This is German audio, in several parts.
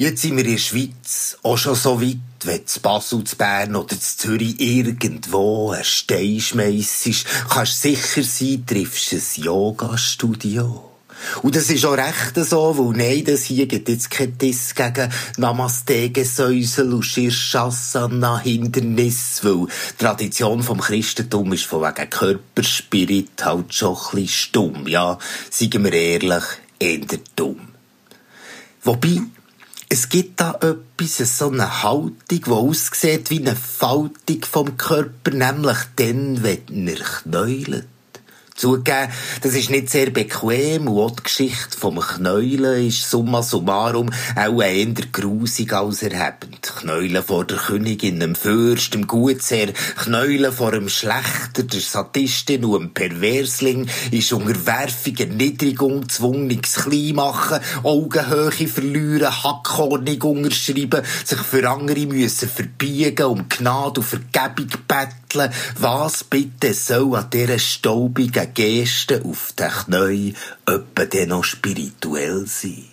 Jetzt sind wir in der Schweiz auch schon so weit, wenn zu Basel, zu Bern oder zu Zürich irgendwo ein Stein schmeissest, kannst sicher sein, triffst ein Yoga-Studio. Und das ist auch recht so, weil nein, das hier gibt jetzt kein Diss gegen Namaste, Gesäusel und Shirshasana, Hindernis, weil die Tradition vom Christentum ist von wegen Körperspirit halt schon ein bisschen stumm, ja, seien wir ehrlich, eher dumm. Wobei, es gibt da etwas, so eine Haltung, die aussieht wie eine Faltung vom Körper, nämlich dann, wenn er knäulet. Zugegeben, das ist nicht sehr bequem. Und auch die Geschichte vom Knäulen ist summa summarum auch eher grusig als erhebend. Knäulen vor der Königin, dem Fürst, dem Gutsherr, Knäulen vor dem Schlechter, der Sadistin und dem Perversling ist Unterwerfung, Erniedrigung, zwungenes Kleinmachen, Augenhöhe verlieren, Hackhornig unterschreiben, sich für andere müssen verbiegen, um Gnade und Vergebung betteln. Was bitte soll an dieser staubigen Geste auf den Knien öppe denn noch spirituell sein?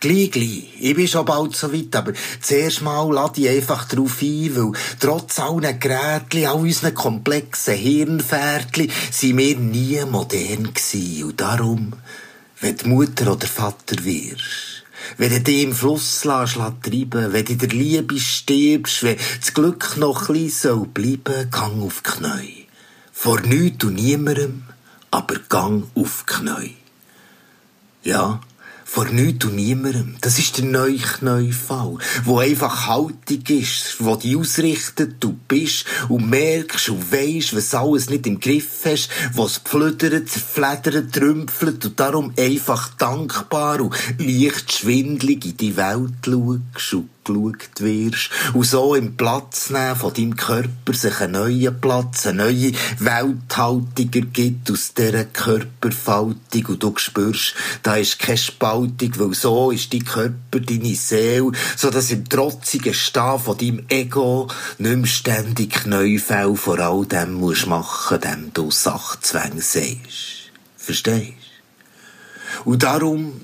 Gleich, gleich. Ich bin schon bald so weit, aber zuerst mal lade ich einfach drauf ein, weil trotz allen Gerätchen, all unseren komplexen Hirnfährtchen, sind wir nie modern gewesen. Und darum, wenn du Mutter oder Vater wirst, wenn du dich im Fluss lässt, treiben wenn du der Liebe stirbst, wenn das Glück noch ein bisschen bleiben soll, gang auf die Knie. Vor nichts und niemandem, aber gang auf Knie. Ja, vor nichts und niemandem. Das ist der neue Kneifall, wo einfach Haltung ist, wo die ausrichtet, du bist und merkst und weisst, was alles nicht im Griff hast, was pflüdert, zerfledert, trümpfelt und darum einfach dankbar und leicht schwindlig in die Welt schaust und geschaut wirst und so im Platz nehmen von deinem Körper sich einen neuen Platz, eine neue Welthaltung ergibt aus dieser Körperfaltung und du spürst, da ist keine Spaltung, weil so ist dein Körper, deine Seele, so dass im trotzigen Stehen von deinem Ego nicht mehr ständig Kneufell vor all dem musst machen, dem du Sachzwänge sagst. Verstehst? Und darum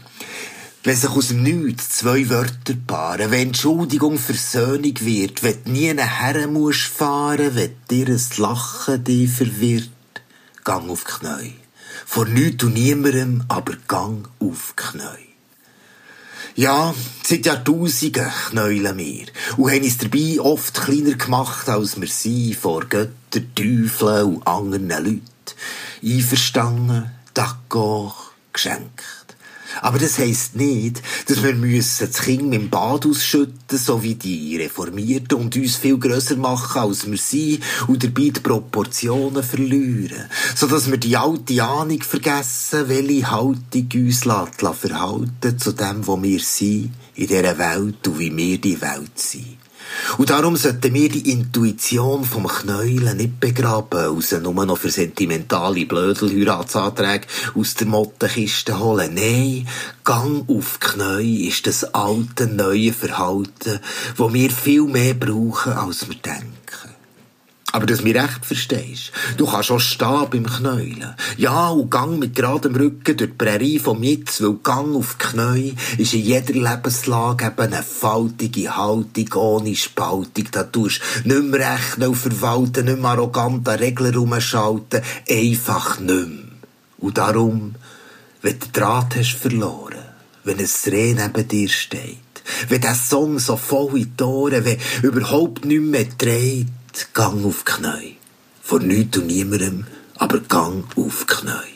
wenn sich aus dem Nichts zwei Wörter paaren, wenn Entschuldigung Versöhnung wird, wenn du nie nachher musst fahren, wenn dir ein Lachen dich verwirrt, gang auf die Knie. Vor nichts und niemandem, aber gang auf Knie. Ja, seit Jahrtausenden knäulen wir und haben uns dabei oft kleiner gemacht, als wir sind, vor Göttern, Teufeln und anderen Leuten. Einverstanden, d'accord, geschenkt. Aber das heisst nicht, dass wir müssen das Kind mit dem Bad ausschütten, so wie die Reformierten und uns viel grösser machen, als wir sind und dabei die Proportionen verlieren. So dass wir die alte Ahnung vergessen, welche Haltung uns lässt, verhalten zu dem, wo wir sind, in dieser Welt und wie wir die Welt sind. Und darum sollten wir die Intuition vom Knäulen nicht begraben, raus, nur noch für sentimentale Blödelheiratsanträge aus der Mottenkiste holen. Nein, Gang auf Knie ist das alte, neue Verhalten, wo wir viel mehr brauchen, als wir denken. Aber dass du mich recht verstehst. Du kannst auch stehen beim Knäulen. Ja, und Gang mit geradem Rücken durch die Prärie vom Jetzt, weil Gang auf Knie ist in jeder Lebenslage eben eine faltige Haltung ohne Spaltung. Da tust du nicht mehr rechnen und verwalten, nicht mehr arrogant an Regeln rumschalten. Einfach nicht mehr. Und darum, wenn du den Draht hast verloren, wenn ein Reh neben dir steht, wenn der Song so voll in die Ohren, wenn überhaupt nichts mehr dreht, gang auf die Knie. Vor nichts und niemandem, aber gang auf die Knie.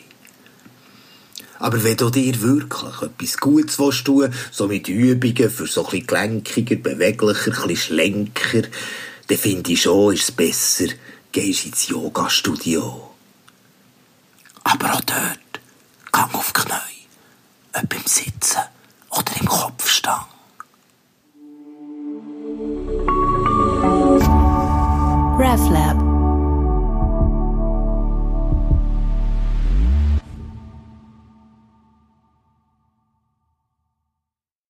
Aber wenn du dir wirklich etwas Gutes willst tun, so mit Übungen für so bisschen gelenkiger, beweglicher, bisschen schlenker, dann finde ich schon, ist es besser, gehst ins Yoga-Studio. Aber auch dort, RefLab.